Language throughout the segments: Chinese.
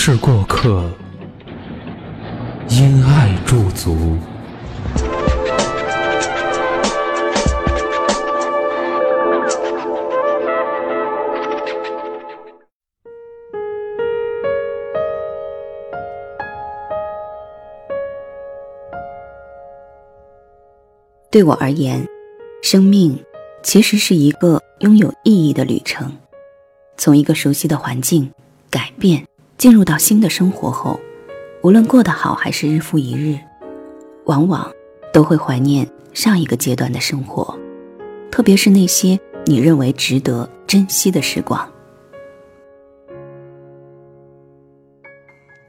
是过客，因爱驻足。对我而言，生命其实是一个拥有意义的旅程。从一个熟悉的环境改变，进入到新的生活后，无论过得好还是日复一日，往往都会怀念上一个阶段的生活，特别是那些你认为值得珍惜的时光。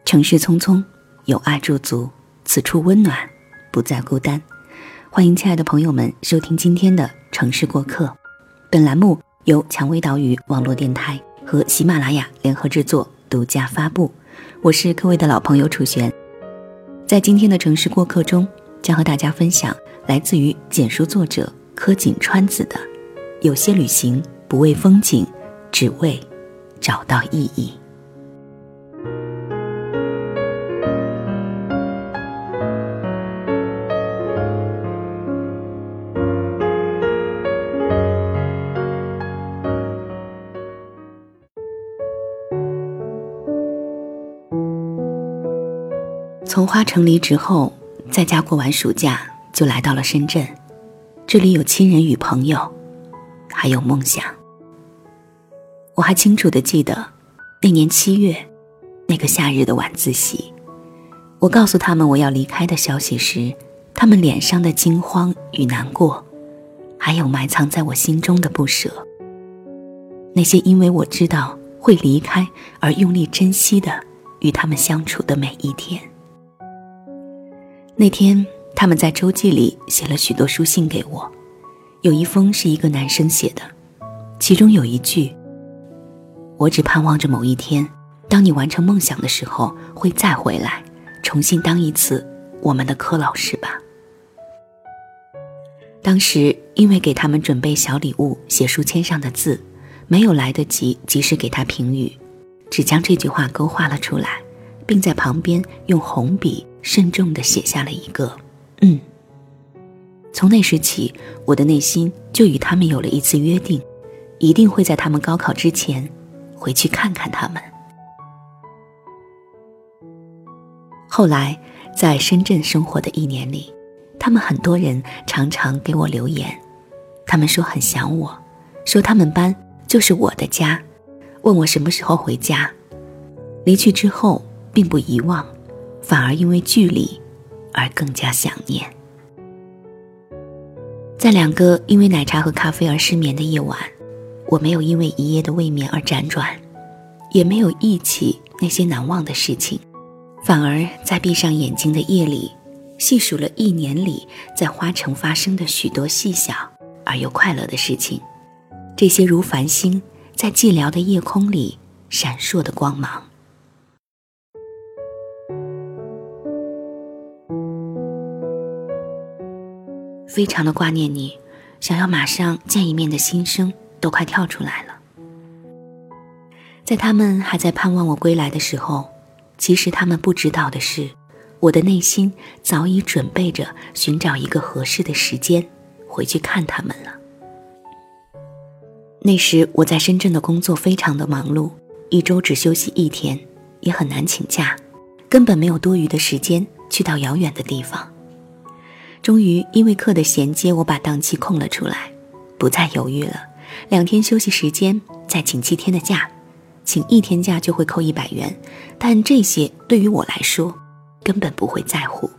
城市匆匆，有爱驻足，此处温暖，不再孤单。欢迎亲爱的朋友们收听今天的《城市过客》，本栏目由蔷薇岛屿网络电台和喜马拉雅联合制作、独家发布。我是各位的老朋友楚璇，在今天的《城市过客》中，将和大家分享来自于简书作者柯景川子的《有些旅行不为风景，只为找到意义》。从花城离职后，在家过完暑假，就来到了深圳。这里有亲人与朋友，还有梦想。我还清楚的记得，那年七月，那个夏日的晚自习，我告诉他们我要离开的消息时，他们脸上的惊慌与难过，还有埋藏在我心中的不舍。那些因为我知道会离开而用力珍惜的与他们相处的每一天。那天，他们在周记里写了许多书信给我，有一封是一个男生写的，其中有一句：“我只盼望着某一天，当你完成梦想的时候，会再回来，重新当一次我们的柯老师吧。”当时因为给他们准备小礼物，写书签上的字，没有来得及及时给他评语，只将这句话勾画了出来，并在旁边用红笔。慎重的写下了一个“嗯”。从那时起，我的内心就与他们有了一次约定，一定会在他们高考之前回去看看他们。后来，在深圳生活的一年里，他们很多人常常给我留言，他们说很想我，说他们班就是我的家，问我什么时候回家。离去之后，并不遗忘。反而因为距离，而更加想念。在两个因为奶茶和咖啡而失眠的夜晚，我没有因为一夜的未眠而辗转，也没有忆起那些难忘的事情，反而在闭上眼睛的夜里，细数了一年里在花城发生的许多细小而又快乐的事情，这些如繁星在寂寥的夜空里闪烁的光芒。非常的挂念你，想要马上见一面的心声都快跳出来了。在他们还在盼望我归来的时候，其实他们不知道的是，我的内心早已准备着寻找一个合适的时间回去看他们了。那时我在深圳的工作非常的忙碌，一周只休息一天，也很难请假，根本没有多余的时间去到遥远的地方。终于，因为课的衔接，我把档期空了出来，不再犹豫了。两天休息时间，再请七天的假，请一天假就会扣一百元，但这些对于我来说，根本不会在乎。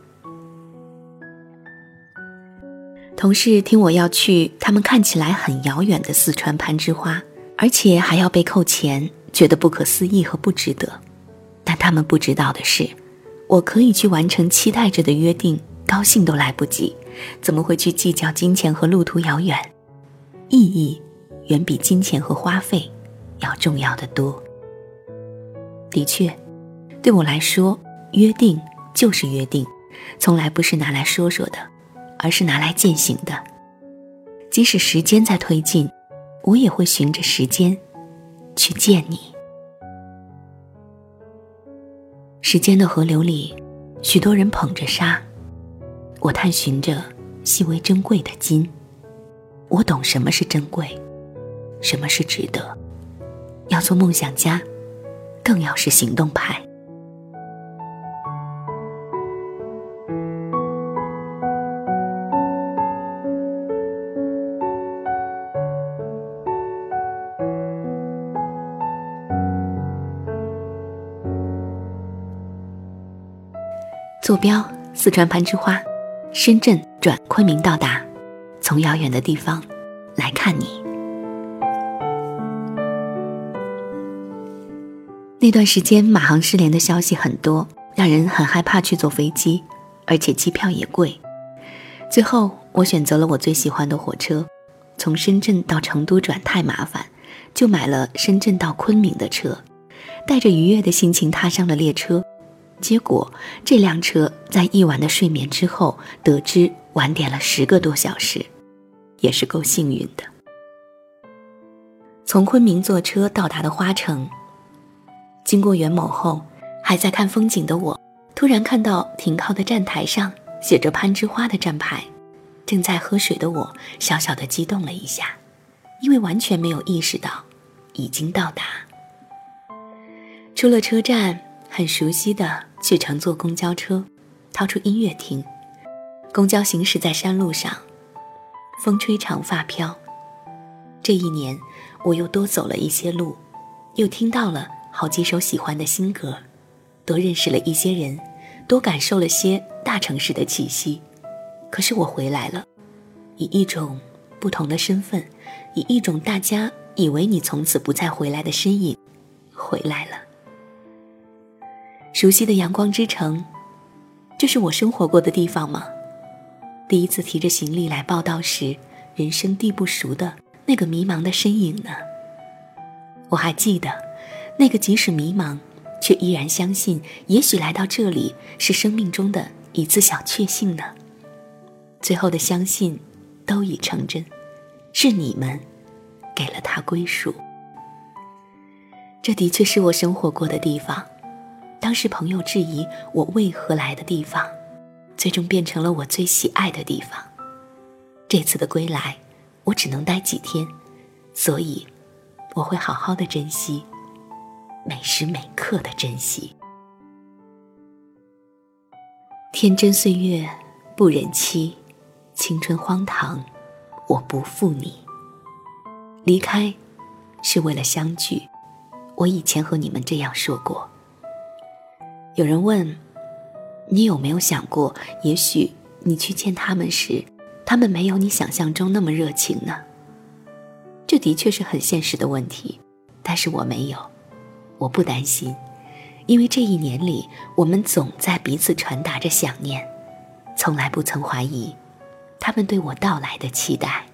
同事听我要去他们看起来很遥远的四川攀枝花，而且还要被扣钱，觉得不可思议和不值得。但他们不知道的是，我可以去完成期待着的约定，高兴都来不及，怎么会去计较金钱和路途遥远？意义远比金钱和花费要重要的多。的确，对我来说，约定就是约定，从来不是拿来说说的，而是拿来践行的。即使时间在推进，我也会循着时间去见你。时间的河流里，许多人捧着沙，我探寻着细微珍贵的金。我懂什么是珍贵，什么是值得。要做梦想家，更要是行动派。坐标：四川攀枝花，深圳转昆明到达。从遥远的地方来看你。那段时间，马航失联的消息很多，让人很害怕去坐飞机，而且机票也贵。最后，我选择了我最喜欢的火车，从深圳到成都转太麻烦，就买了深圳到昆明的车，带着愉悦的心情踏上了列车。结果，这辆车在一晚的睡眠之后，得知晚点了十个多小时，也是够幸运的。从昆明坐车到达的花城，经过袁某后，还在看风景的我，突然看到停靠的站台上写着“攀枝花”的站牌，正在喝水的我小小的激动了一下，因为完全没有意识到已经到达。出了车站。很熟悉的去乘坐公交车，掏出音乐听。公交行驶在山路上，风吹长发飘。这一年，我又多走了一些路，又听到了好几首喜欢的新歌，多认识了一些人，多感受了些大城市的气息。可是我回来了，以一种不同的身份，以一种大家以为你从此不再回来的身影，回来了。熟悉的阳光之城，这是我生活过的地方吗？第一次提着行李来报道时，人生地不熟的那个迷茫的身影呢？我还记得，那个即使迷茫，却依然相信，也许来到这里是生命中的一次小确幸呢。最后的相信，都已成真，是你们给了他归属。这的确是我生活过的地方。当时朋友质疑我为何来的地方，最终变成了我最喜爱的地方。这次的归来，我只能待几天，所以我会好好的珍惜，每时每刻的珍惜。天真岁月不忍欺，青春荒唐我不负你。离开，是为了相聚。我以前和你们这样说过。有人问：“你有没有想过，也许你去见他们时，他们没有你想象中那么热情呢？”这的确是很现实的问题，但是我没有，我不担心，因为这一年里，我们总在彼此传达着想念，从来不曾怀疑他们对我到来的期待。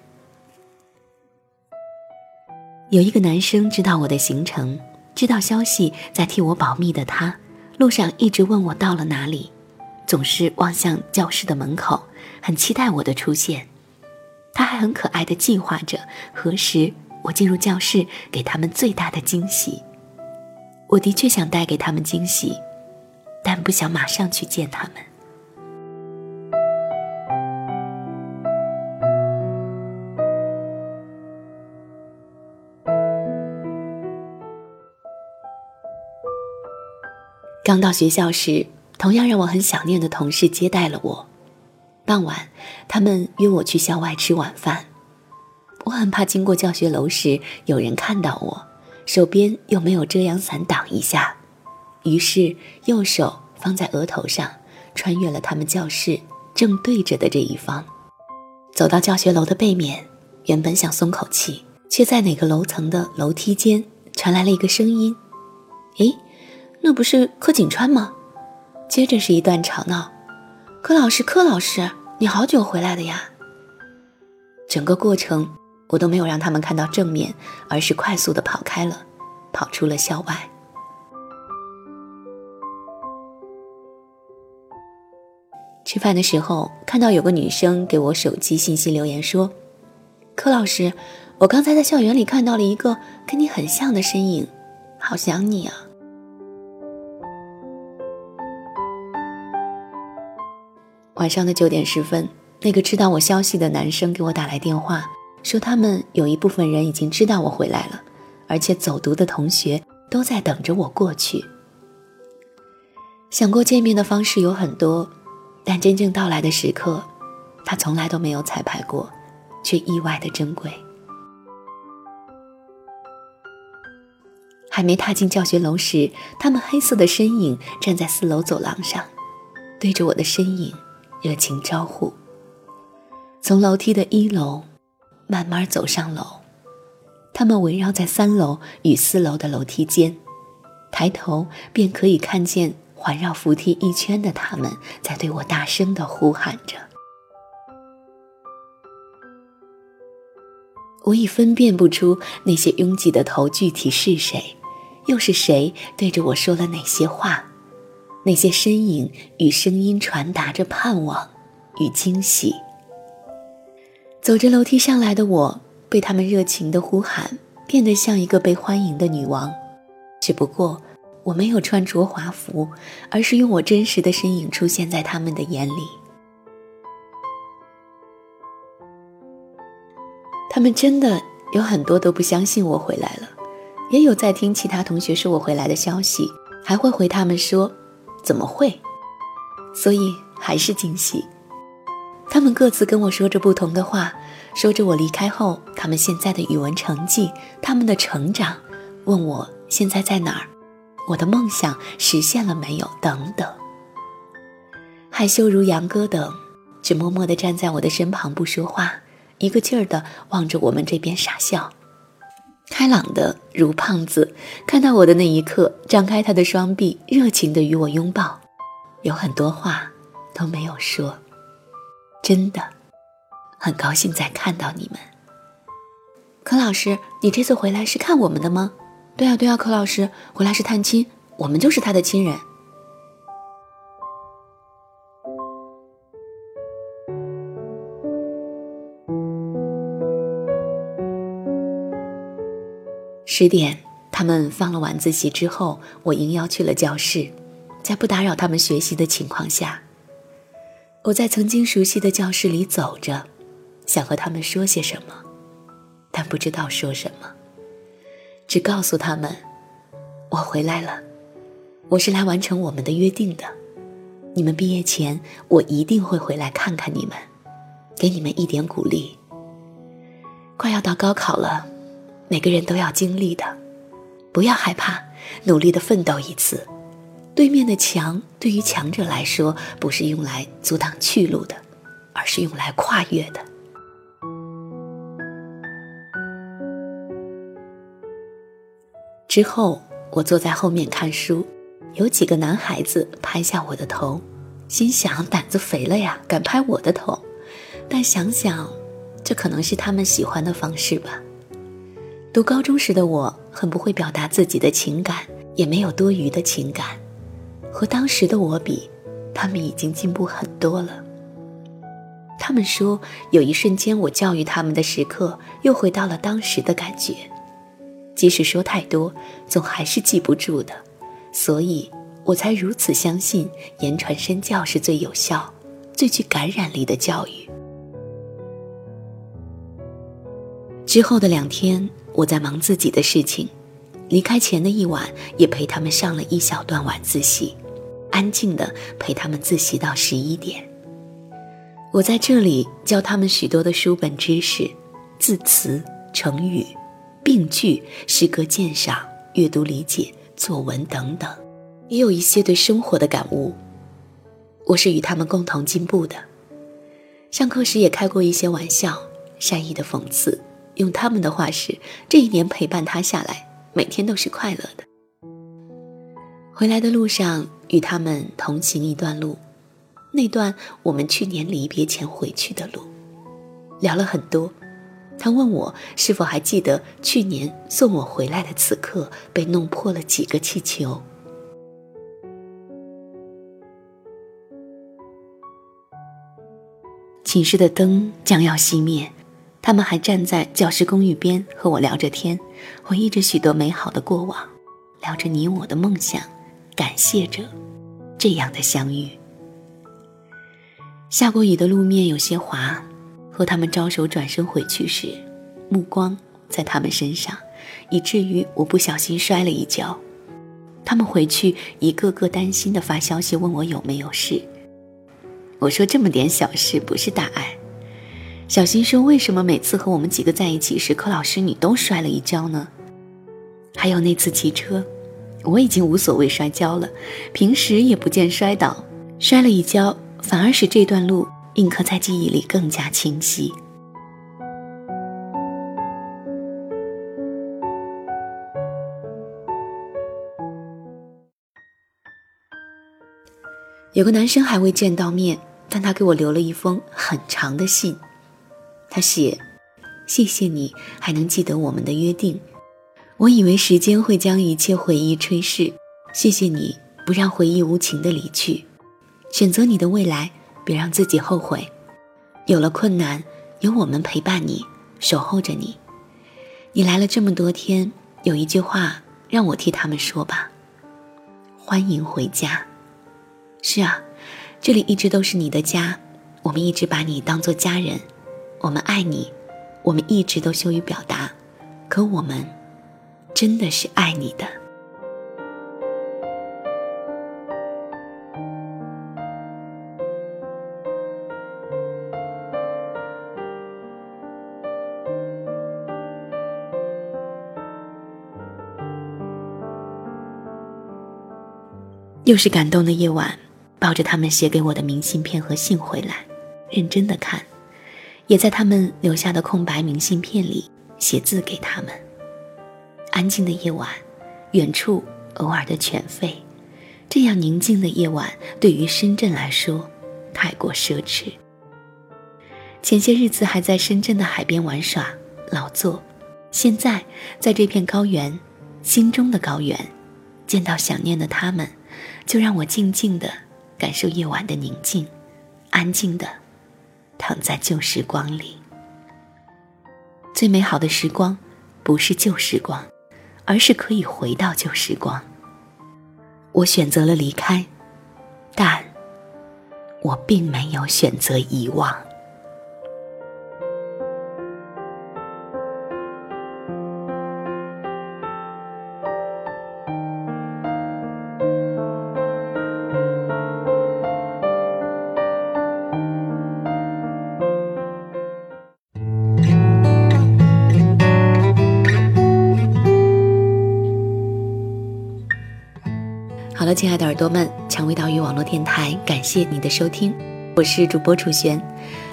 有一个男生知道我的行程，知道消息在替我保密的他。路上一直问我到了哪里，总是望向教室的门口，很期待我的出现。他还很可爱的计划着何时我进入教室，给他们最大的惊喜。我的确想带给他们惊喜，但不想马上去见他们。刚到学校时，同样让我很想念的同事接待了我。傍晚，他们约我去校外吃晚饭。我很怕经过教学楼时有人看到我，手边又没有遮阳伞挡一下，于是右手放在额头上，穿越了他们教室正对着的这一方，走到教学楼的背面。原本想松口气，却在哪个楼层的楼梯间传来了一个声音：“诶，那不是柯景川吗？”接着是一段吵闹：“柯老师，柯老师，你好久回来的呀！”整个过程我都没有让他们看到正面，而是快速的跑开了，跑出了校外。吃饭的时候，看到有个女生给我手机信息留言说：“柯老师，我刚才在校园里看到了一个跟你很像的身影，好想你啊。”晚上的九点十分，那个知道我消息的男生给我打来电话，说他们有一部分人已经知道我回来了，而且走读的同学都在等着我过去。想过见面的方式有很多。但真正到来的时刻，他从来都没有彩排过，却意外的珍贵。还没踏进教学楼时，他们黑色的身影站在四楼走廊上，对着我的身影热情招呼。从楼梯的一楼慢慢走上楼，他们围绕在三楼与四楼的楼梯间，抬头便可以看见。环绕扶梯一圈的他们，在对我大声的呼喊着。我已分辨不出那些拥挤的头具体是谁，又是谁对着我说了哪些话。那些身影与声音传达着盼望与惊喜。走着楼梯上来的我，被他们热情的呼喊，变得像一个被欢迎的女王。只不过。我没有穿着华服，而是用我真实的身影出现在他们的眼里。他们真的有很多都不相信我回来了，也有在听其他同学说我回来的消息，还会回他们说：“怎么会？”所以还是惊喜。他们各自跟我说着不同的话，说着我离开后他们现在的语文成绩，他们的成长，问我现在在哪儿。我的梦想实现了没有？等等，害羞如杨哥等，只默默地站在我的身旁不说话，一个劲儿地望着我们这边傻笑。开朗的如胖子，看到我的那一刻，张开他的双臂，热情的与我拥抱，有很多话都没有说。真的，很高兴再看到你们。柯老师，你这次回来是看我们的吗？对啊，对啊，柯老师回来是探亲，我们就是他的亲人。十点，他们放了晚自习之后，我应邀去了教室，在不打扰他们学习的情况下，我在曾经熟悉的教室里走着，想和他们说些什么，但不知道说什么。只告诉他们，我回来了，我是来完成我们的约定的。你们毕业前，我一定会回来看看你们，给你们一点鼓励。快要到高考了，每个人都要经历的，不要害怕，努力的奋斗一次。对面的墙，对于强者来说，不是用来阻挡去路的，而是用来跨越的。之后，我坐在后面看书，有几个男孩子拍下我的头，心想胆子肥了呀，敢拍我的头。但想想，这可能是他们喜欢的方式吧。读高中时的我，很不会表达自己的情感，也没有多余的情感。和当时的我比，他们已经进步很多了。他们说，有一瞬间，我教育他们的时刻，又回到了当时的感觉。即使说太多，总还是记不住的，所以我才如此相信言传身教是最有效、最具感染力的教育。之后的两天，我在忙自己的事情，离开前的一晚也陪他们上了一小段晚自习，安静的陪他们自习到十一点。我在这里教他们许多的书本知识、字词、成语。病句、诗歌鉴赏、阅读理解、作文等等，也有一些对生活的感悟。我是与他们共同进步的。上课时也开过一些玩笑，善意的讽刺，用他们的话是，这一年陪伴他下来，每天都是快乐的。回来的路上，与他们同行一段路，那段我们去年离别前回去的路，聊了很多。他问我是否还记得去年送我回来的此刻被弄破了几个气球。寝室的灯将要熄灭，他们还站在教师公寓边和我聊着天，回忆着许多美好的过往，聊着你我的梦想，感谢着这样的相遇。下过雨的路面有些滑。和他们招手转身回去时，目光在他们身上，以至于我不小心摔了一跤。他们回去一个个担心的发消息问我有没有事。我说这么点小事不是大碍。小新说为什么每次和我们几个在一起时，柯老师你都摔了一跤呢？还有那次骑车，我已经无所谓摔跤了，平时也不见摔倒，摔了一跤反而使这段路。印刻在记忆里更加清晰。有个男生还未见到面，但他给我留了一封很长的信。他写：“谢谢你还能记得我们的约定，我以为时间会将一切回忆吹逝。谢谢你不让回忆无情的离去，选择你的未来。”别让自己后悔。有了困难，有我们陪伴你，守候着你。你来了这么多天，有一句话让我替他们说吧：欢迎回家。是啊，这里一直都是你的家，我们一直把你当做家人。我们爱你，我们一直都羞于表达，可我们真的是爱你的。又是感动的夜晚，抱着他们写给我的明信片和信回来，认真的看，也在他们留下的空白明信片里写字给他们。安静的夜晚，远处偶尔的犬吠，这样宁静的夜晚对于深圳来说太过奢侈。前些日子还在深圳的海边玩耍劳作，现在在这片高原，心中的高原，见到想念的他们。就让我静静的感受夜晚的宁静，安静的躺在旧时光里。最美好的时光，不是旧时光，而是可以回到旧时光。我选择了离开，但我并没有选择遗忘。了，亲爱的耳朵们，蔷薇岛屿网络电台，感谢你的收听，我是主播楚璇，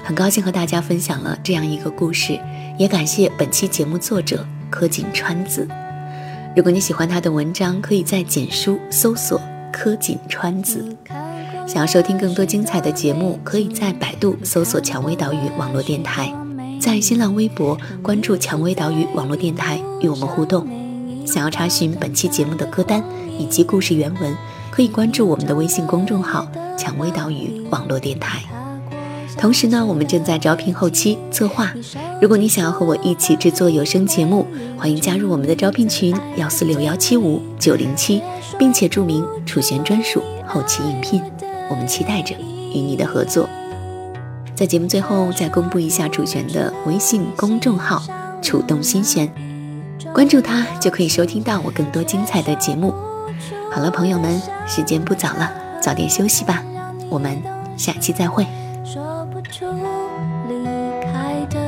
很高兴和大家分享了这样一个故事，也感谢本期节目作者柯景川子。如果你喜欢他的文章，可以在简书搜索柯景川子。想要收听更多精彩的节目，可以在百度搜索蔷薇岛屿网络电台，在新浪微博关注蔷薇岛屿网络电台，与我们互动。想要查询本期节目的歌单。以及故事原文，可以关注我们的微信公众号“蔷薇岛屿网络电台”。同时呢，我们正在招聘后期策划。如果你想要和我一起制作有声节目，欢迎加入我们的招聘群幺四六幺七五九零七，并且注明“楚璇专属后期应聘”。我们期待着与你的合作。在节目最后，再公布一下楚璇的微信公众号“楚动心弦”，关注他就可以收听到我更多精彩的节目。好了，朋友们，时间不早了，早点休息吧。我们下期再会。说不出离开的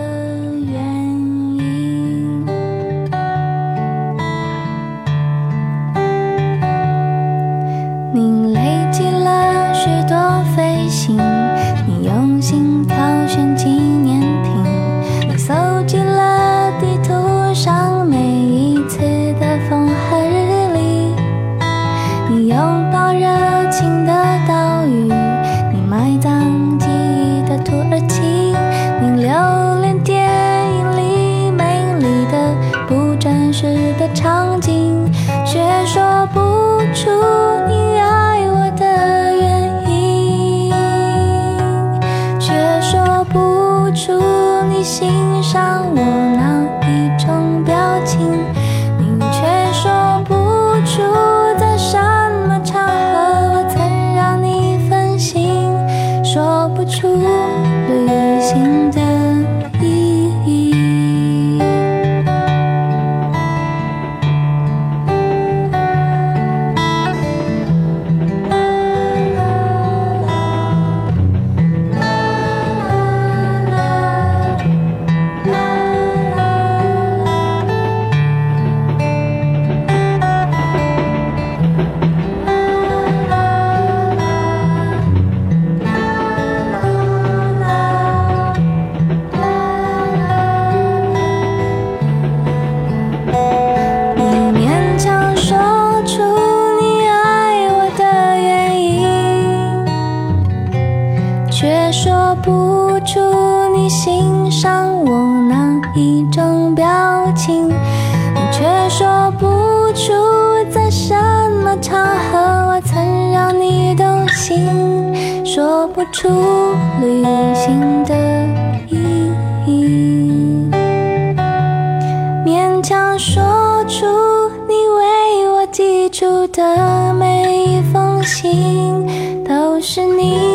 出的每一封信都是你。